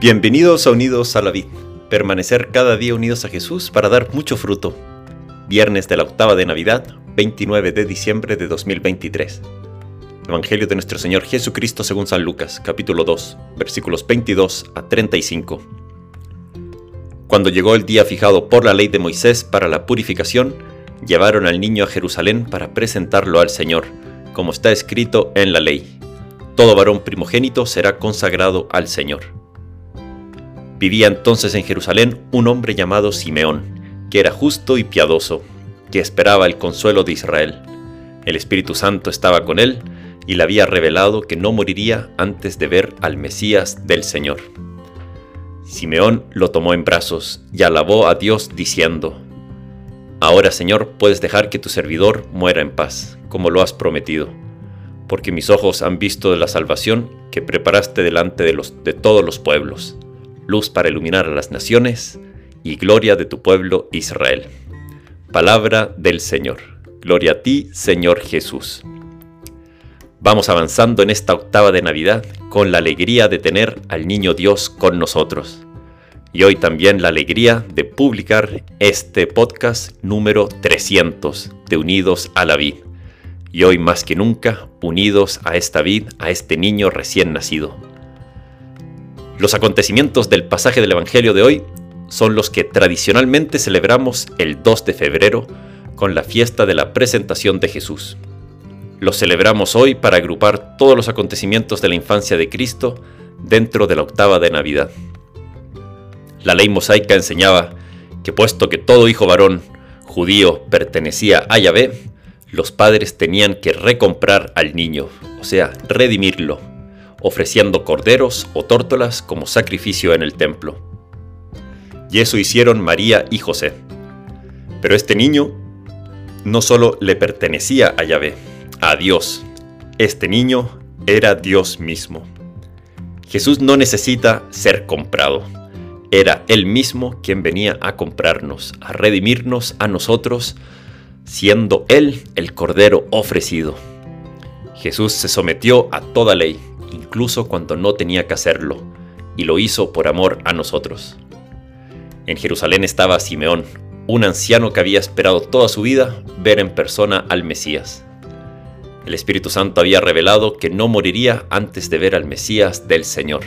Bienvenidos a Unidos a la Vid, permanecer cada día unidos a Jesús para dar mucho fruto. Viernes de la octava de Navidad, 29 de diciembre de 2023. Evangelio de nuestro Señor Jesucristo según San Lucas, capítulo 2, versículos 22 a 35. Cuando llegó el día fijado por la ley de Moisés para la purificación, llevaron al niño a Jerusalén para presentarlo al Señor, como está escrito en la ley. Todo varón primogénito será consagrado al Señor. Vivía entonces en Jerusalén un hombre llamado Simeón, que era justo y piadoso, que esperaba el consuelo de Israel. El Espíritu Santo estaba con él y le había revelado que no moriría antes de ver al Mesías del Señor. Simeón lo tomó en brazos y alabó a Dios diciendo, Ahora Señor puedes dejar que tu servidor muera en paz, como lo has prometido, porque mis ojos han visto la salvación que preparaste delante de, de todos los pueblos luz para iluminar a las naciones y gloria de tu pueblo Israel. Palabra del Señor. Gloria a ti, Señor Jesús. Vamos avanzando en esta octava de Navidad con la alegría de tener al Niño Dios con nosotros. Y hoy también la alegría de publicar este podcast número 300 de Unidos a la Vid. Y hoy más que nunca, unidos a esta vid, a este niño recién nacido. Los acontecimientos del pasaje del Evangelio de hoy son los que tradicionalmente celebramos el 2 de febrero con la fiesta de la presentación de Jesús. Los celebramos hoy para agrupar todos los acontecimientos de la infancia de Cristo dentro de la octava de Navidad. La ley mosaica enseñaba que puesto que todo hijo varón judío pertenecía a Yahvé, los padres tenían que recomprar al niño, o sea, redimirlo, ofreciendo corderos o tórtolas como sacrificio en el templo. Y eso hicieron María y José. Pero este niño no solo le pertenecía a Yahvé, a Dios. Este niño era Dios mismo. Jesús no necesita ser comprado. Era Él mismo quien venía a comprarnos, a redimirnos a nosotros, siendo Él el Cordero ofrecido. Jesús se sometió a toda ley, incluso cuando no tenía que hacerlo, y lo hizo por amor a nosotros. En Jerusalén estaba Simeón, un anciano que había esperado toda su vida ver en persona al Mesías. El Espíritu Santo había revelado que no moriría antes de ver al Mesías del Señor.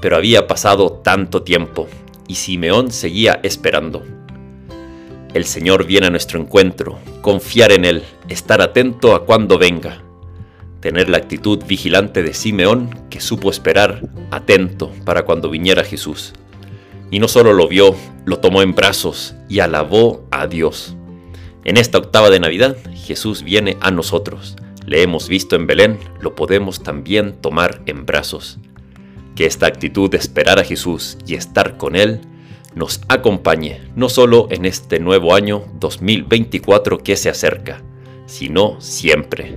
Pero había pasado tanto tiempo y Simeón seguía esperando. El Señor viene a nuestro encuentro, confiar en Él, estar atento a cuando venga tener la actitud vigilante de Simeón que supo esperar, atento, para cuando viniera Jesús. Y no solo lo vio, lo tomó en brazos y alabó a Dios. En esta octava de Navidad, Jesús viene a nosotros. Le hemos visto en Belén, lo podemos también tomar en brazos. Que esta actitud de esperar a Jesús y estar con Él nos acompañe no solo en este nuevo año 2024 que se acerca, sino siempre.